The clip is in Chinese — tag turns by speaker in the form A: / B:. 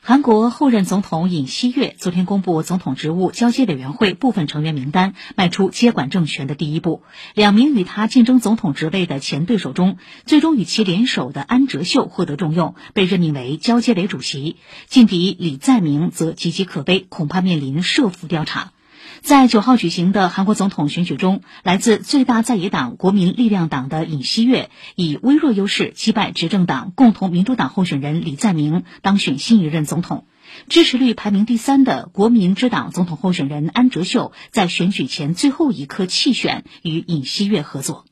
A: 韩国后任总统尹锡悦昨天公布总统职务交接委员会部分成员名单，迈出接管政权的第一步。两名与他竞争总统职位的前对手中，最终与其联手的安哲秀获得重用，被任命为交接委主席。劲敌李在明则岌岌可危，恐怕面临设伏调查。在九号举行的韩国总统选举中，来自最大在野党国民力量党的尹锡悦以微弱优势击败执政党共同民主党候选人李在明，当选新一任总统。支持率排名第三的国民之党总统候选人安哲秀在选举前最后一刻弃选，与尹锡悦合作。